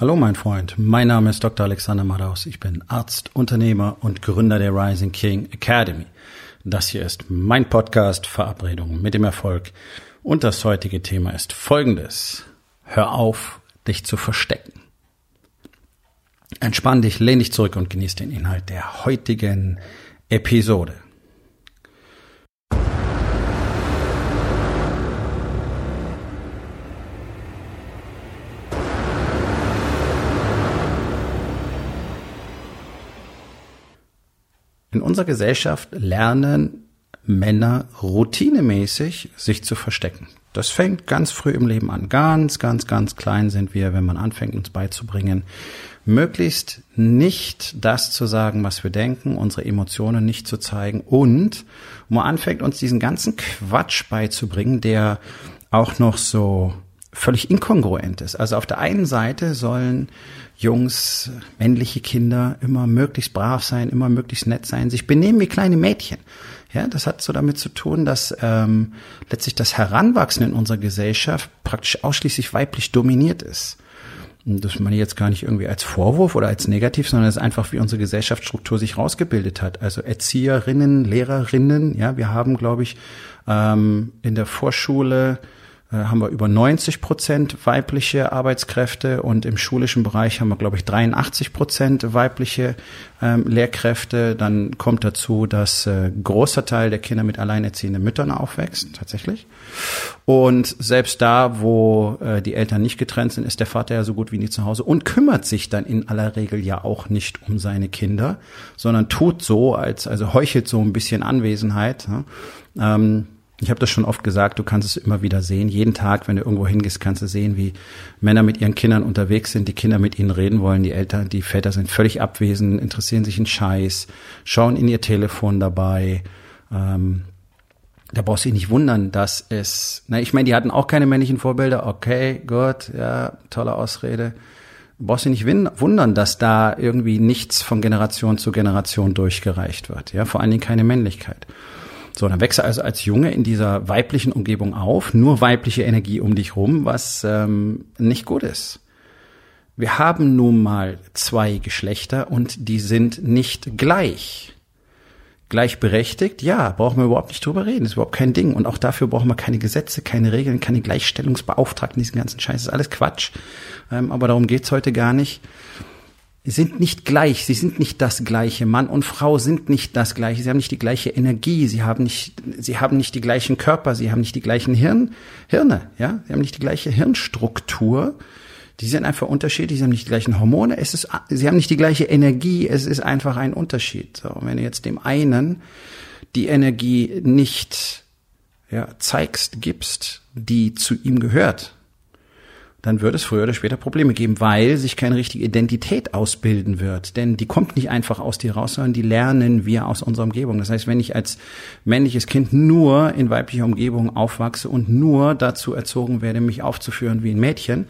Hallo mein Freund, mein Name ist Dr. Alexander Madaus. Ich bin Arzt, Unternehmer und Gründer der Rising King Academy. Das hier ist mein Podcast Verabredung mit dem Erfolg und das heutige Thema ist folgendes. Hör auf, dich zu verstecken. Entspann dich, lehn dich zurück und genieß den Inhalt der heutigen Episode. In unserer Gesellschaft lernen Männer routinemäßig sich zu verstecken. Das fängt ganz früh im Leben an. Ganz, ganz, ganz klein sind wir, wenn man anfängt, uns beizubringen, möglichst nicht das zu sagen, was wir denken, unsere Emotionen nicht zu zeigen und man anfängt, uns diesen ganzen Quatsch beizubringen, der auch noch so völlig inkongruent ist. Also auf der einen Seite sollen Jungs, männliche Kinder immer möglichst brav sein, immer möglichst nett sein, sich benehmen wie kleine Mädchen. Ja, das hat so damit zu tun, dass ähm, letztlich das Heranwachsen in unserer Gesellschaft praktisch ausschließlich weiblich dominiert ist. Und das meine ich jetzt gar nicht irgendwie als Vorwurf oder als negativ, sondern es ist einfach, wie unsere Gesellschaftsstruktur sich rausgebildet hat. Also Erzieherinnen, Lehrerinnen, ja, wir haben, glaube ich, ähm, in der Vorschule haben wir über 90 Prozent weibliche Arbeitskräfte und im schulischen Bereich haben wir, glaube ich, 83 Prozent weibliche ähm, Lehrkräfte. Dann kommt dazu, dass äh, großer Teil der Kinder mit alleinerziehenden Müttern aufwächst, tatsächlich. Und selbst da, wo äh, die Eltern nicht getrennt sind, ist der Vater ja so gut wie nie zu Hause und kümmert sich dann in aller Regel ja auch nicht um seine Kinder, sondern tut so, als also heuchelt so ein bisschen Anwesenheit. Ja? Ähm, ich habe das schon oft gesagt, du kannst es immer wieder sehen. Jeden Tag, wenn du irgendwo hingehst, kannst du sehen, wie Männer mit ihren Kindern unterwegs sind, die Kinder mit ihnen reden wollen, die Eltern, die Väter sind völlig abwesend, interessieren sich in Scheiß, schauen in ihr Telefon dabei. Ähm, da brauchst du dich nicht wundern, dass es, na, ich meine, die hatten auch keine männlichen Vorbilder. Okay, gut, ja, tolle Ausrede. Du brauchst dich nicht wundern, dass da irgendwie nichts von Generation zu Generation durchgereicht wird. Ja, vor allen Dingen keine Männlichkeit. So, dann wächst du also als Junge in dieser weiblichen Umgebung auf, nur weibliche Energie um dich rum, was ähm, nicht gut ist. Wir haben nun mal zwei Geschlechter und die sind nicht gleich. Gleichberechtigt, ja, brauchen wir überhaupt nicht drüber reden, ist überhaupt kein Ding. Und auch dafür brauchen wir keine Gesetze, keine Regeln, keine Gleichstellungsbeauftragten, diesen ganzen Scheiß, ist alles Quatsch. Ähm, aber darum geht's heute gar nicht sind nicht gleich, sie sind nicht das gleiche. Mann und Frau sind nicht das gleiche. Sie haben nicht die gleiche Energie, sie haben nicht, sie haben nicht die gleichen Körper, sie haben nicht die gleichen Hirn, Hirne, ja, sie haben nicht die gleiche Hirnstruktur. Die sind einfach unterschiedlich, sie haben nicht die gleichen Hormone, es ist, sie haben nicht die gleiche Energie, es ist einfach ein Unterschied. So, wenn du jetzt dem einen die Energie nicht ja, zeigst, gibst, die zu ihm gehört, dann wird es früher oder später Probleme geben, weil sich keine richtige Identität ausbilden wird. Denn die kommt nicht einfach aus dir raus, sondern die lernen wir aus unserer Umgebung. Das heißt, wenn ich als männliches Kind nur in weiblicher Umgebung aufwachse und nur dazu erzogen werde, mich aufzuführen wie ein Mädchen,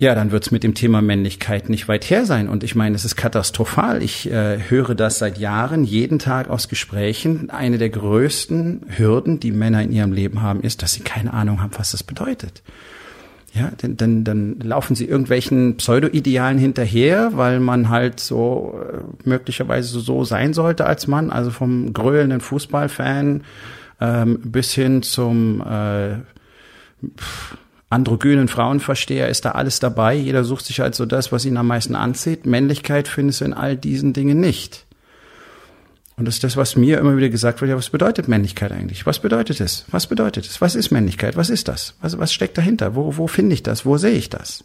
ja, dann wird's mit dem Thema Männlichkeit nicht weit her sein. Und ich meine, es ist katastrophal. Ich äh, höre das seit Jahren, jeden Tag aus Gesprächen. Eine der größten Hürden, die Männer in ihrem Leben haben, ist, dass sie keine Ahnung haben, was das bedeutet. Ja, dann, dann, dann laufen sie irgendwelchen Pseudo-Idealen hinterher, weil man halt so äh, möglicherweise so sein sollte als Mann, also vom gröhlenden Fußballfan ähm, bis hin zum äh, androgynen Frauenversteher ist da alles dabei. Jeder sucht sich halt so das, was ihn am meisten anzieht. Männlichkeit findest du in all diesen Dingen nicht. Und das ist das, was mir immer wieder gesagt wird, ja, was bedeutet Männlichkeit eigentlich? Was bedeutet es? Was bedeutet es? Was ist Männlichkeit? Was ist das? Was, was steckt dahinter? Wo, wo finde ich das? Wo sehe ich das?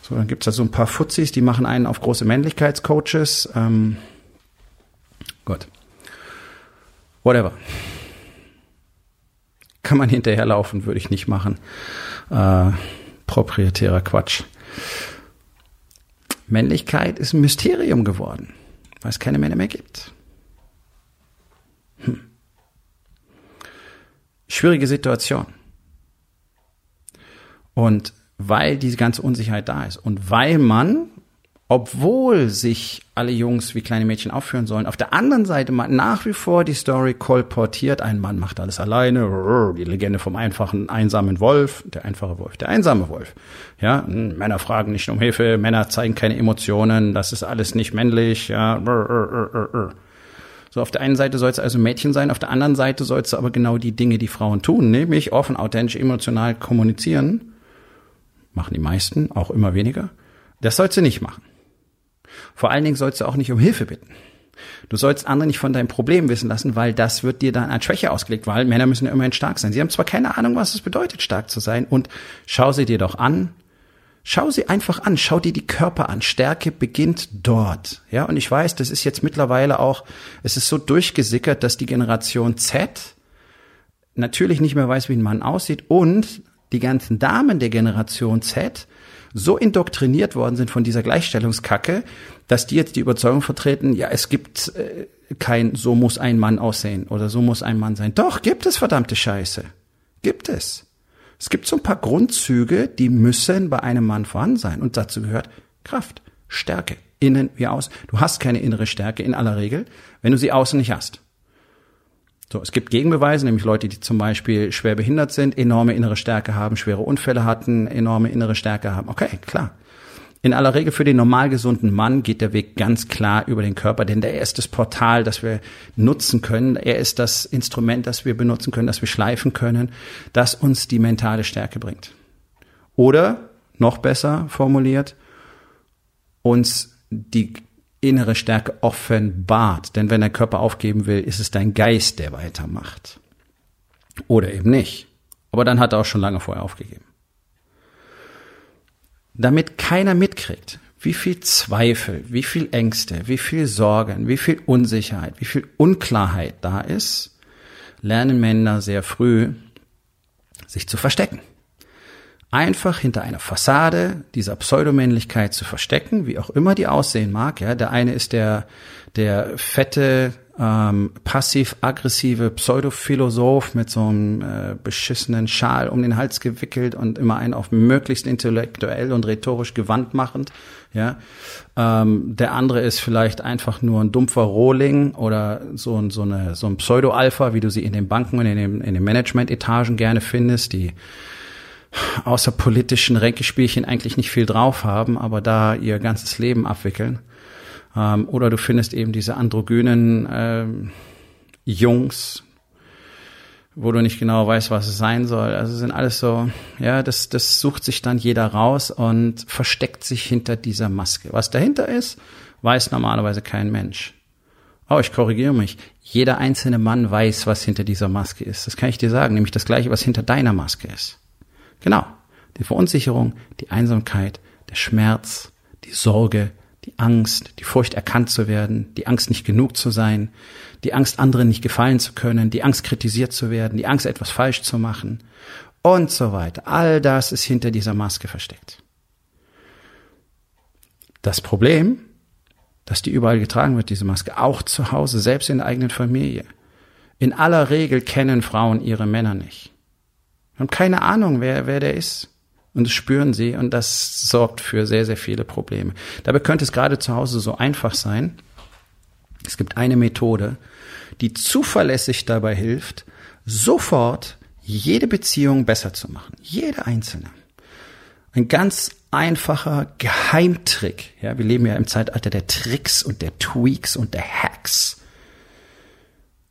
So, dann gibt's da so ein paar Fuzis, die machen einen auf große Männlichkeitscoaches. Ähm, Gott. Whatever. Kann man hinterherlaufen, würde ich nicht machen. Äh, proprietärer Quatsch. Männlichkeit ist ein Mysterium geworden, weil es keine Männer mehr gibt. Hm. Schwierige Situation. Und weil diese ganze Unsicherheit da ist und weil man obwohl sich alle Jungs wie kleine Mädchen aufführen sollen, auf der anderen Seite nach wie vor die Story kolportiert, ein Mann macht alles alleine, die Legende vom einfachen, einsamen Wolf, der einfache Wolf, der einsame Wolf. Ja, hm, Männer fragen nicht um Hilfe, Männer zeigen keine Emotionen, das ist alles nicht männlich, ja. So, auf der einen Seite soll es also Mädchen sein, auf der anderen Seite soll es aber genau die Dinge, die Frauen tun, nämlich offen, authentisch, emotional kommunizieren. Machen die meisten, auch immer weniger. Das sollst du nicht machen. Vor allen Dingen sollst du auch nicht um Hilfe bitten. Du sollst andere nicht von deinem Problem wissen lassen, weil das wird dir dann als Schwäche ausgelegt, weil Männer müssen ja immerhin stark sein. Sie haben zwar keine Ahnung, was es bedeutet, stark zu sein, und schau sie dir doch an, Schau sie einfach an, schau dir die Körper an. Stärke beginnt dort. Ja, und ich weiß, das ist jetzt mittlerweile auch, es ist so durchgesickert, dass die Generation Z natürlich nicht mehr weiß, wie ein Mann aussieht und die ganzen Damen der Generation Z so indoktriniert worden sind von dieser Gleichstellungskacke, dass die jetzt die Überzeugung vertreten, ja, es gibt äh, kein so muss ein Mann aussehen oder so muss ein Mann sein. Doch, gibt es verdammte Scheiße. Gibt es. Es gibt so ein paar Grundzüge, die müssen bei einem Mann vorhanden sein. Und dazu gehört Kraft, Stärke, innen wie außen. Du hast keine innere Stärke in aller Regel, wenn du sie außen nicht hast. So, es gibt Gegenbeweise, nämlich Leute, die zum Beispiel schwer behindert sind, enorme innere Stärke haben, schwere Unfälle hatten, enorme innere Stärke haben. Okay, klar. In aller Regel für den normal gesunden Mann geht der Weg ganz klar über den Körper, denn der ist das Portal, das wir nutzen können. Er ist das Instrument, das wir benutzen können, das wir schleifen können, das uns die mentale Stärke bringt. Oder, noch besser formuliert, uns die innere Stärke offenbart. Denn wenn der Körper aufgeben will, ist es dein Geist, der weitermacht. Oder eben nicht. Aber dann hat er auch schon lange vorher aufgegeben damit keiner mitkriegt, wie viel Zweifel, wie viel Ängste, wie viel Sorgen, wie viel Unsicherheit, wie viel Unklarheit da ist, lernen Männer sehr früh, sich zu verstecken. Einfach hinter einer Fassade dieser Pseudomännlichkeit zu verstecken, wie auch immer die aussehen mag. Ja, der eine ist der, der fette, ähm, passiv-aggressive Pseudophilosoph mit so einem äh, beschissenen Schal um den Hals gewickelt und immer einen auf möglichst intellektuell und rhetorisch gewandt machend. Ja, ähm, der andere ist vielleicht einfach nur ein dumpfer Rohling oder so ein so eine so ein Pseudo-Alpha, wie du sie in den Banken und in den, in den Management-Etagen gerne findest, die außer politischen Ränkespielchen eigentlich nicht viel drauf haben, aber da ihr ganzes Leben abwickeln. Ähm, oder du findest eben diese androgynen äh, Jungs, wo du nicht genau weißt, was es sein soll. Also sind alles so, ja, das, das sucht sich dann jeder raus und versteckt sich hinter dieser Maske. Was dahinter ist, weiß normalerweise kein Mensch. Oh, ich korrigiere mich. Jeder einzelne Mann weiß, was hinter dieser Maske ist. Das kann ich dir sagen, nämlich das gleiche, was hinter deiner Maske ist. Genau. Die Verunsicherung, die Einsamkeit, der Schmerz, die Sorge, die Angst, die Furcht erkannt zu werden, die Angst nicht genug zu sein, die Angst anderen nicht gefallen zu können, die Angst kritisiert zu werden, die Angst etwas falsch zu machen und so weiter. All das ist hinter dieser Maske versteckt. Das Problem, dass die überall getragen wird, diese Maske, auch zu Hause, selbst in der eigenen Familie. In aller Regel kennen Frauen ihre Männer nicht. Haben keine Ahnung, wer, wer der ist. Und das spüren sie und das sorgt für sehr, sehr viele Probleme. Dabei könnte es gerade zu Hause so einfach sein. Es gibt eine Methode, die zuverlässig dabei hilft, sofort jede Beziehung besser zu machen. Jede einzelne. Ein ganz einfacher Geheimtrick. Ja, wir leben ja im Zeitalter der Tricks und der Tweaks und der Hacks.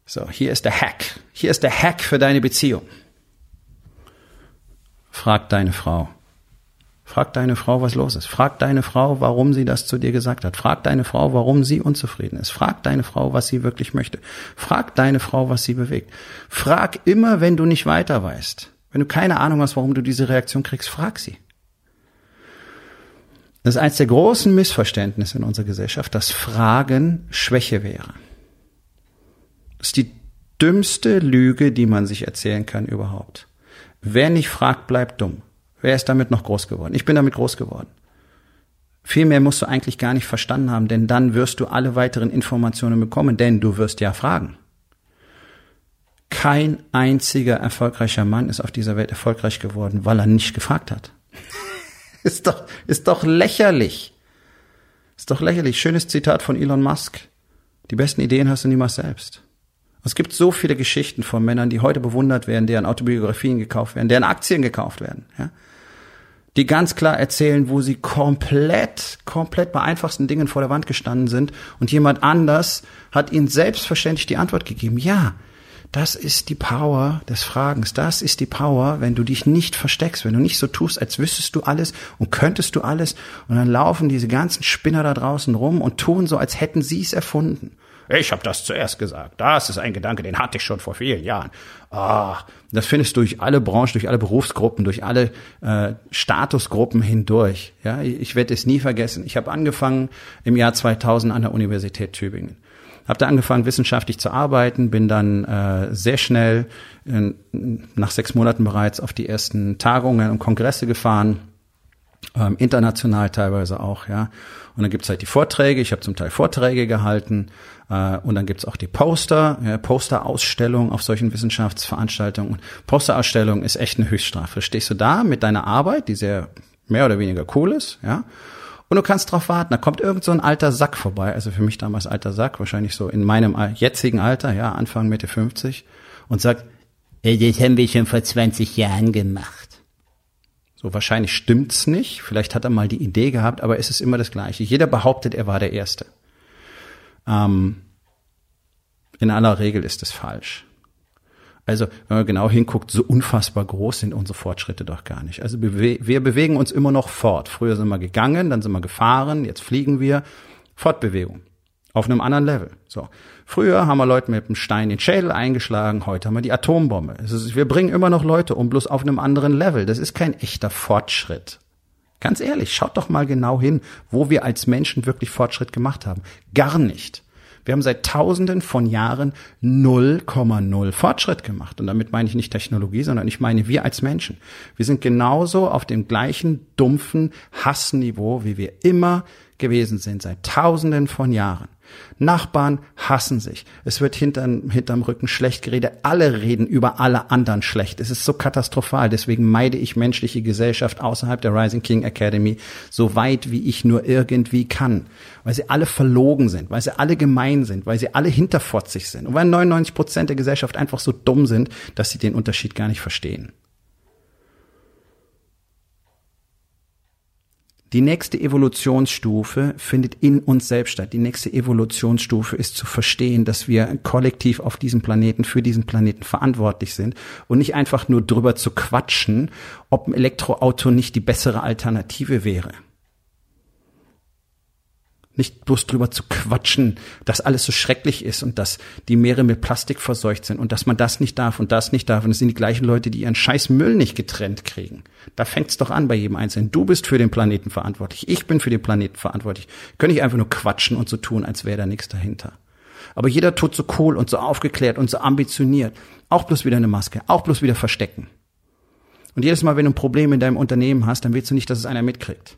So, hier ist der Hack. Hier ist der Hack für deine Beziehung. Frag deine Frau. Frag deine Frau, was los ist. Frag deine Frau, warum sie das zu dir gesagt hat. Frag deine Frau, warum sie unzufrieden ist. Frag deine Frau, was sie wirklich möchte. Frag deine Frau, was sie bewegt. Frag immer, wenn du nicht weiter weißt. Wenn du keine Ahnung hast, warum du diese Reaktion kriegst, frag sie. Das ist eines der großen Missverständnisse in unserer Gesellschaft, dass Fragen Schwäche wäre. Das ist die dümmste Lüge, die man sich erzählen kann überhaupt. Wer nicht fragt, bleibt dumm. Wer ist damit noch groß geworden? Ich bin damit groß geworden. Viel mehr musst du eigentlich gar nicht verstanden haben, denn dann wirst du alle weiteren Informationen bekommen, denn du wirst ja fragen. Kein einziger erfolgreicher Mann ist auf dieser Welt erfolgreich geworden, weil er nicht gefragt hat. ist doch, ist doch lächerlich. Ist doch lächerlich. Schönes Zitat von Elon Musk. Die besten Ideen hast du niemals selbst. Es gibt so viele Geschichten von Männern, die heute bewundert werden, deren Autobiografien gekauft werden, deren Aktien gekauft werden, ja? die ganz klar erzählen, wo sie komplett, komplett bei einfachsten Dingen vor der Wand gestanden sind und jemand anders hat ihnen selbstverständlich die Antwort gegeben. Ja, das ist die Power des Fragens. Das ist die Power, wenn du dich nicht versteckst, wenn du nicht so tust, als wüsstest du alles und könntest du alles und dann laufen diese ganzen Spinner da draußen rum und tun so, als hätten sie es erfunden. Ich habe das zuerst gesagt. Das ist ein Gedanke, den hatte ich schon vor vielen Jahren. Ach, das findest du durch alle Branchen, durch alle Berufsgruppen, durch alle äh, Statusgruppen hindurch. Ja, ich werde es nie vergessen. Ich habe angefangen im Jahr 2000 an der Universität Tübingen. Habe da angefangen, wissenschaftlich zu arbeiten, bin dann äh, sehr schnell äh, nach sechs Monaten bereits auf die ersten Tagungen und Kongresse gefahren ähm, international teilweise auch, ja. Und dann gibt's halt die Vorträge, ich habe zum Teil Vorträge gehalten äh, und dann gibt's auch die Poster, ja, Posterausstellung auf solchen Wissenschaftsveranstaltungen. Posterausstellung ist echt eine Höchststrafe. Stehst du da mit deiner Arbeit, die sehr mehr oder weniger cool ist, ja, und du kannst drauf warten, da kommt irgend so ein alter Sack vorbei, also für mich damals alter Sack, wahrscheinlich so in meinem jetzigen Alter, ja, Anfang Mitte 50, und sagt, das haben wir schon vor 20 Jahren gemacht. So wahrscheinlich stimmt's nicht. Vielleicht hat er mal die Idee gehabt, aber es ist immer das Gleiche. Jeder behauptet, er war der Erste. Ähm, in aller Regel ist es falsch. Also, wenn man genau hinguckt, so unfassbar groß sind unsere Fortschritte doch gar nicht. Also wir bewegen uns immer noch fort. Früher sind wir gegangen, dann sind wir gefahren, jetzt fliegen wir. Fortbewegung. Auf einem anderen Level. So. Früher haben wir Leute mit einem Stein den Schädel eingeschlagen, heute haben wir die Atombombe. Ist, wir bringen immer noch Leute um, bloß auf einem anderen Level. Das ist kein echter Fortschritt. Ganz ehrlich, schaut doch mal genau hin, wo wir als Menschen wirklich Fortschritt gemacht haben. Gar nicht. Wir haben seit Tausenden von Jahren 0,0 Fortschritt gemacht. Und damit meine ich nicht Technologie, sondern ich meine wir als Menschen. Wir sind genauso auf dem gleichen dumpfen Hassniveau, wie wir immer gewesen sind, seit Tausenden von Jahren. Nachbarn hassen sich. Es wird hinterm, hinterm Rücken schlecht geredet. Alle reden über alle anderen schlecht. Es ist so katastrophal. Deswegen meide ich menschliche Gesellschaft außerhalb der Rising King Academy so weit wie ich nur irgendwie kann. Weil sie alle verlogen sind, weil sie alle gemein sind, weil sie alle hinterfotzig sind und weil 99 Prozent der Gesellschaft einfach so dumm sind, dass sie den Unterschied gar nicht verstehen. Die nächste Evolutionsstufe findet in uns selbst statt. Die nächste Evolutionsstufe ist zu verstehen, dass wir kollektiv auf diesem Planeten, für diesen Planeten verantwortlich sind und nicht einfach nur drüber zu quatschen, ob ein Elektroauto nicht die bessere Alternative wäre nicht bloß drüber zu quatschen, dass alles so schrecklich ist und dass die Meere mit Plastik verseucht sind und dass man das nicht darf und das nicht darf. Und es sind die gleichen Leute, die ihren scheiß Müll nicht getrennt kriegen. Da fängt's doch an bei jedem Einzelnen. Du bist für den Planeten verantwortlich. Ich bin für den Planeten verantwortlich. Könnte ich einfach nur quatschen und so tun, als wäre da nichts dahinter. Aber jeder tut so cool und so aufgeklärt und so ambitioniert. Auch bloß wieder eine Maske. Auch bloß wieder verstecken. Und jedes Mal, wenn du ein Problem in deinem Unternehmen hast, dann willst du nicht, dass es einer mitkriegt.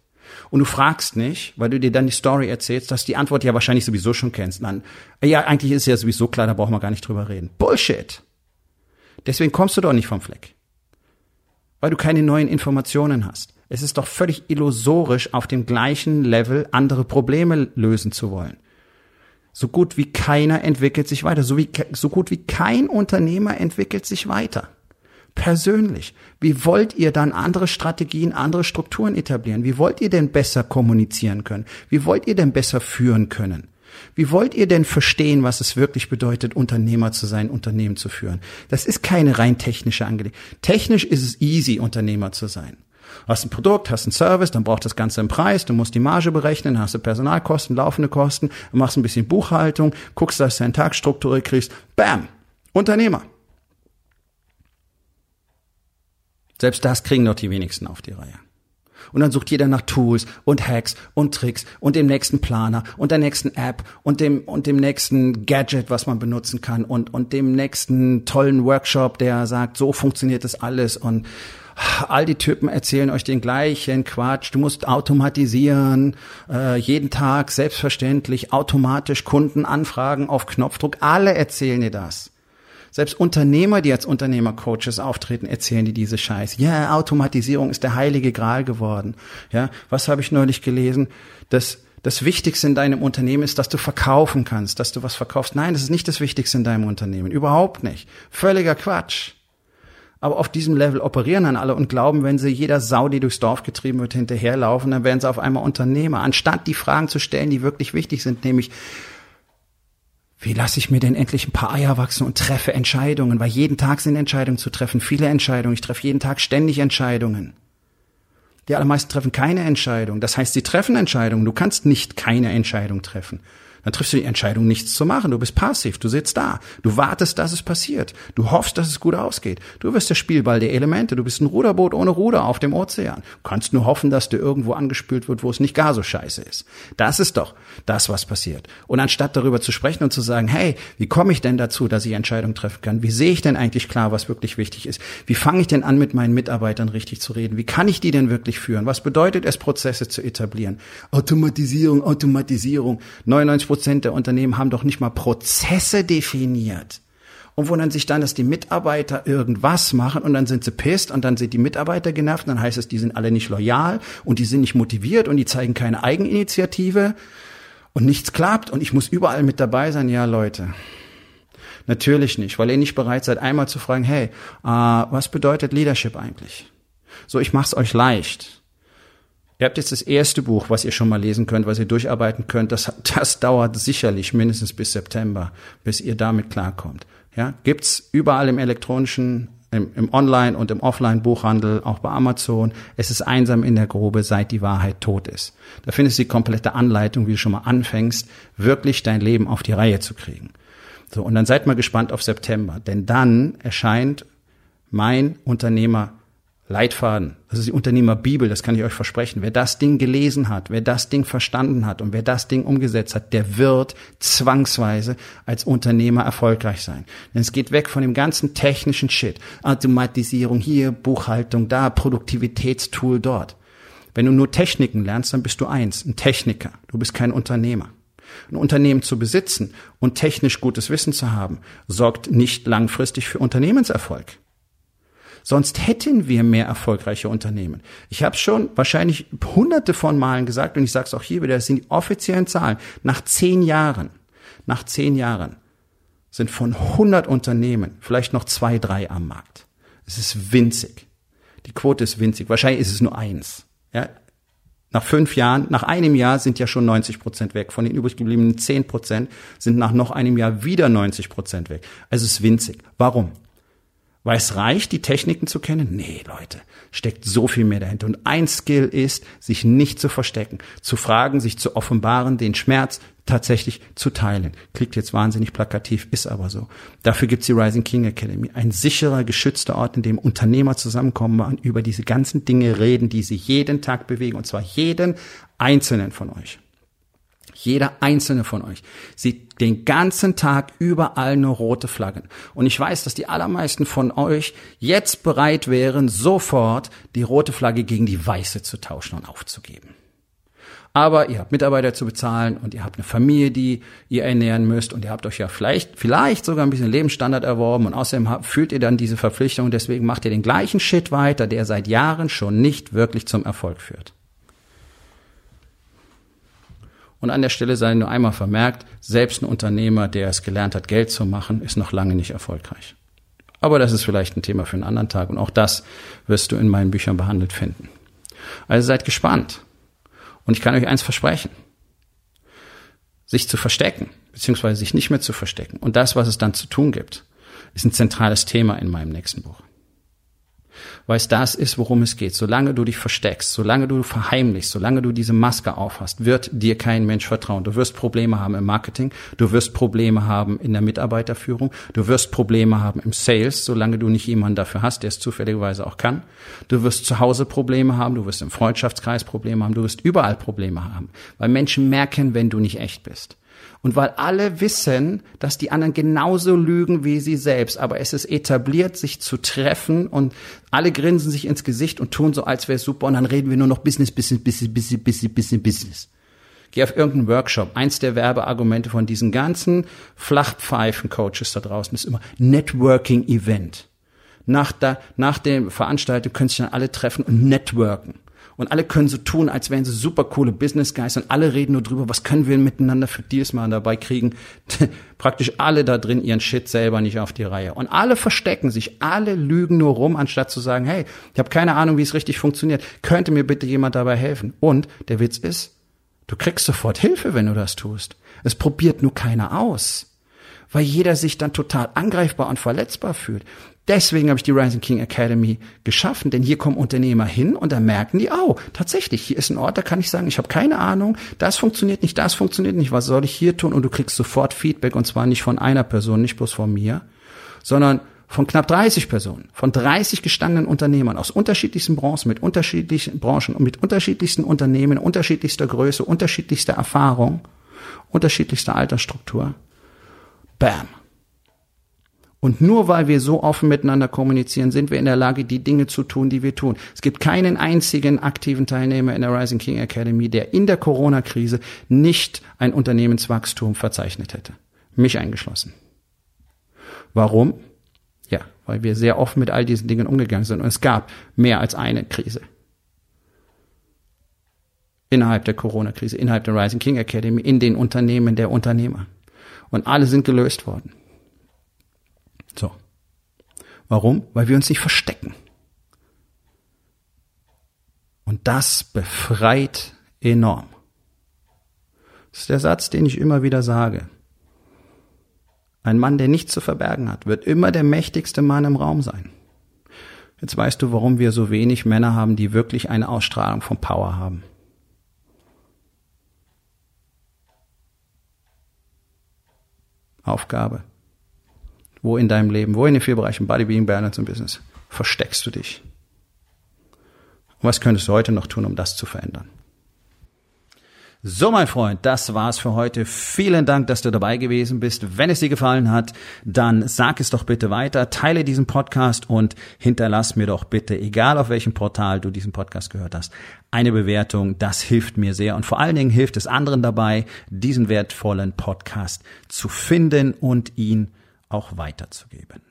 Und du fragst nicht, weil du dir dann die Story erzählst, dass die Antwort ja wahrscheinlich sowieso schon kennst. Dann, ja, eigentlich ist ja sowieso klar, da brauchen wir gar nicht drüber reden. Bullshit. Deswegen kommst du doch nicht vom Fleck. Weil du keine neuen Informationen hast. Es ist doch völlig illusorisch, auf dem gleichen Level andere Probleme lösen zu wollen. So gut wie keiner entwickelt sich weiter. So, wie, so gut wie kein Unternehmer entwickelt sich weiter persönlich. Wie wollt ihr dann andere Strategien, andere Strukturen etablieren? Wie wollt ihr denn besser kommunizieren können? Wie wollt ihr denn besser führen können? Wie wollt ihr denn verstehen, was es wirklich bedeutet, Unternehmer zu sein, Unternehmen zu führen? Das ist keine rein technische Angelegenheit. Technisch ist es easy, Unternehmer zu sein. Hast ein Produkt, hast einen Service, dann braucht das Ganze einen Preis, du musst die Marge berechnen, hast du Personalkosten, laufende Kosten, machst ein bisschen Buchhaltung, guckst, dass du deinen Tag strukturiert kriegst. Bam! Unternehmer. Selbst das kriegen doch die wenigsten auf die Reihe. Und dann sucht jeder nach Tools und Hacks und Tricks und dem nächsten Planer und der nächsten App und dem, und dem nächsten Gadget, was man benutzen kann und, und dem nächsten tollen Workshop, der sagt, so funktioniert das alles und all die Typen erzählen euch den gleichen Quatsch. Du musst automatisieren, äh, jeden Tag selbstverständlich automatisch Kunden anfragen auf Knopfdruck. Alle erzählen dir das. Selbst Unternehmer, die als Unternehmercoaches auftreten, erzählen die diese Scheiß. Ja, Automatisierung ist der heilige Gral geworden. Ja, was habe ich neulich gelesen? Dass das Wichtigste in deinem Unternehmen ist, dass du verkaufen kannst, dass du was verkaufst. Nein, das ist nicht das Wichtigste in deinem Unternehmen. Überhaupt nicht. Völliger Quatsch. Aber auf diesem Level operieren dann alle und glauben, wenn sie jeder Sau, die durchs Dorf getrieben wird, hinterherlaufen, dann werden sie auf einmal Unternehmer. Anstatt die Fragen zu stellen, die wirklich wichtig sind, nämlich, wie lasse ich mir denn endlich ein paar Eier wachsen und treffe Entscheidungen? Weil jeden Tag sind Entscheidungen zu treffen, viele Entscheidungen. Ich treffe jeden Tag ständig Entscheidungen. Die allermeisten treffen keine Entscheidung. Das heißt, sie treffen Entscheidungen. Du kannst nicht keine Entscheidung treffen. Dann triffst du die Entscheidung, nichts zu machen. Du bist passiv, du sitzt da. Du wartest, dass es passiert. Du hoffst, dass es gut ausgeht. Du wirst der Spielball der Elemente. Du bist ein Ruderboot ohne Ruder auf dem Ozean. Du kannst nur hoffen, dass du irgendwo angespült wird, wo es nicht gar so scheiße ist. Das ist doch das, was passiert. Und anstatt darüber zu sprechen und zu sagen, hey, wie komme ich denn dazu, dass ich Entscheidungen treffen kann? Wie sehe ich denn eigentlich klar, was wirklich wichtig ist? Wie fange ich denn an, mit meinen Mitarbeitern richtig zu reden? Wie kann ich die denn wirklich führen? Was bedeutet es, Prozesse zu etablieren? Automatisierung, Automatisierung. 99 Prozent der Unternehmen haben doch nicht mal Prozesse definiert und wundern sich dann, dass die Mitarbeiter irgendwas machen und dann sind sie pisst und dann sind die Mitarbeiter genervt und dann heißt es, die sind alle nicht loyal und die sind nicht motiviert und die zeigen keine Eigeninitiative und nichts klappt und ich muss überall mit dabei sein. Ja, Leute. Natürlich nicht, weil ihr nicht bereit seid, einmal zu fragen, hey, äh, was bedeutet Leadership eigentlich? So, ich mach's euch leicht. Ihr habt jetzt das erste Buch, was ihr schon mal lesen könnt, was ihr durcharbeiten könnt. Das, das dauert sicherlich mindestens bis September, bis ihr damit klarkommt. Ja, gibt's überall im elektronischen, im, im Online- und im Offline-Buchhandel, auch bei Amazon. Es ist einsam in der Grube, seit die Wahrheit tot ist. Da findest du die komplette Anleitung, wie du schon mal anfängst, wirklich dein Leben auf die Reihe zu kriegen. So, und dann seid mal gespannt auf September, denn dann erscheint mein Unternehmer Leitfaden. Das ist die Unternehmerbibel, das kann ich euch versprechen. Wer das Ding gelesen hat, wer das Ding verstanden hat und wer das Ding umgesetzt hat, der wird zwangsweise als Unternehmer erfolgreich sein. Denn es geht weg von dem ganzen technischen Shit. Automatisierung hier, Buchhaltung da, Produktivitätstool dort. Wenn du nur Techniken lernst, dann bist du eins, ein Techniker. Du bist kein Unternehmer. Ein Unternehmen zu besitzen und technisch gutes Wissen zu haben, sorgt nicht langfristig für Unternehmenserfolg. Sonst hätten wir mehr erfolgreiche Unternehmen. Ich habe schon wahrscheinlich hunderte von Malen gesagt und ich sage es auch hier wieder, das sind die offiziellen Zahlen. Nach zehn Jahren, nach zehn Jahren sind von 100 Unternehmen vielleicht noch zwei, drei am Markt. Es ist winzig. Die Quote ist winzig. Wahrscheinlich ist es nur eins. Ja, nach fünf Jahren, nach einem Jahr sind ja schon 90 Prozent weg. Von den übrig gebliebenen 10 Prozent sind nach noch einem Jahr wieder 90 Prozent weg. Also es ist winzig. Warum? Weil es reicht, die Techniken zu kennen? Nee, Leute, steckt so viel mehr dahinter. Und ein Skill ist, sich nicht zu verstecken, zu fragen, sich zu offenbaren, den Schmerz tatsächlich zu teilen. Klingt jetzt wahnsinnig plakativ, ist aber so. Dafür gibt's die Rising King Academy. Ein sicherer, geschützter Ort, in dem Unternehmer zusammenkommen und über diese ganzen Dinge reden, die sie jeden Tag bewegen. Und zwar jeden einzelnen von euch. Jeder einzelne von euch sieht den ganzen Tag überall nur rote Flaggen. Und ich weiß, dass die allermeisten von euch jetzt bereit wären, sofort die rote Flagge gegen die weiße zu tauschen und aufzugeben. Aber ihr habt Mitarbeiter zu bezahlen und ihr habt eine Familie, die ihr ernähren müsst und ihr habt euch ja vielleicht, vielleicht sogar ein bisschen Lebensstandard erworben und außerdem fühlt ihr dann diese Verpflichtung und deswegen macht ihr den gleichen Shit weiter, der seit Jahren schon nicht wirklich zum Erfolg führt. Und an der Stelle sei nur einmal vermerkt, selbst ein Unternehmer, der es gelernt hat, Geld zu machen, ist noch lange nicht erfolgreich. Aber das ist vielleicht ein Thema für einen anderen Tag und auch das wirst du in meinen Büchern behandelt finden. Also seid gespannt. Und ich kann euch eins versprechen. Sich zu verstecken, beziehungsweise sich nicht mehr zu verstecken und das, was es dann zu tun gibt, ist ein zentrales Thema in meinem nächsten Buch weil es das ist, worum es geht. Solange du dich versteckst, solange du verheimlichst, solange du diese Maske aufhast, wird dir kein Mensch vertrauen. Du wirst Probleme haben im Marketing, du wirst Probleme haben in der Mitarbeiterführung, du wirst Probleme haben im Sales, solange du nicht jemanden dafür hast, der es zufälligerweise auch kann. Du wirst zu Hause Probleme haben, du wirst im Freundschaftskreis Probleme haben, du wirst überall Probleme haben, weil Menschen merken, wenn du nicht echt bist. Und weil alle wissen, dass die anderen genauso lügen wie sie selbst, aber es ist etabliert, sich zu treffen und alle grinsen sich ins Gesicht und tun so, als wäre es super und dann reden wir nur noch Business, Business, Business, Business, Business, Business, Business. Geh auf irgendeinen Workshop. Eins der Werbeargumente von diesen ganzen Flachpfeifen-Coaches da draußen ist immer Networking-Event. Nach, der, nach der Veranstaltung können sich dann alle treffen und networken. Und alle können so tun, als wären sie super coole Business Guys und alle reden nur drüber, was können wir miteinander für Deals mal dabei kriegen. Praktisch alle da drin ihren Shit selber nicht auf die Reihe. Und alle verstecken sich, alle lügen nur rum, anstatt zu sagen, hey, ich habe keine Ahnung, wie es richtig funktioniert. Könnte mir bitte jemand dabei helfen? Und der Witz ist, du kriegst sofort Hilfe, wenn du das tust. Es probiert nur keiner aus weil jeder sich dann total angreifbar und verletzbar fühlt. Deswegen habe ich die Rising King Academy geschaffen, denn hier kommen Unternehmer hin und da merken die, oh, tatsächlich, hier ist ein Ort, da kann ich sagen, ich habe keine Ahnung, das funktioniert nicht, das funktioniert nicht, was soll ich hier tun? Und du kriegst sofort Feedback und zwar nicht von einer Person, nicht bloß von mir, sondern von knapp 30 Personen, von 30 gestandenen Unternehmern aus unterschiedlichsten Branchen, mit unterschiedlichen Branchen und mit unterschiedlichsten Unternehmen, unterschiedlichster Größe, unterschiedlichster Erfahrung, unterschiedlichster Altersstruktur. Bam. Und nur weil wir so offen miteinander kommunizieren, sind wir in der Lage, die Dinge zu tun, die wir tun. Es gibt keinen einzigen aktiven Teilnehmer in der Rising King Academy, der in der Corona-Krise nicht ein Unternehmenswachstum verzeichnet hätte. Mich eingeschlossen. Warum? Ja, weil wir sehr offen mit all diesen Dingen umgegangen sind. Und es gab mehr als eine Krise. Innerhalb der Corona-Krise, innerhalb der Rising King Academy, in den Unternehmen der Unternehmer. Und alle sind gelöst worden. So. Warum? Weil wir uns nicht verstecken. Und das befreit enorm. Das ist der Satz, den ich immer wieder sage. Ein Mann, der nichts zu verbergen hat, wird immer der mächtigste Mann im Raum sein. Jetzt weißt du, warum wir so wenig Männer haben, die wirklich eine Ausstrahlung von Power haben. Aufgabe. Wo in deinem Leben, wo in den vier Bereichen Body, Being, Balance und Business versteckst du dich? Und was könntest du heute noch tun, um das zu verändern? So, mein Freund, das war's für heute. Vielen Dank, dass du dabei gewesen bist. Wenn es dir gefallen hat, dann sag es doch bitte weiter, teile diesen Podcast und hinterlass mir doch bitte, egal auf welchem Portal du diesen Podcast gehört hast, eine Bewertung. Das hilft mir sehr und vor allen Dingen hilft es anderen dabei, diesen wertvollen Podcast zu finden und ihn auch weiterzugeben.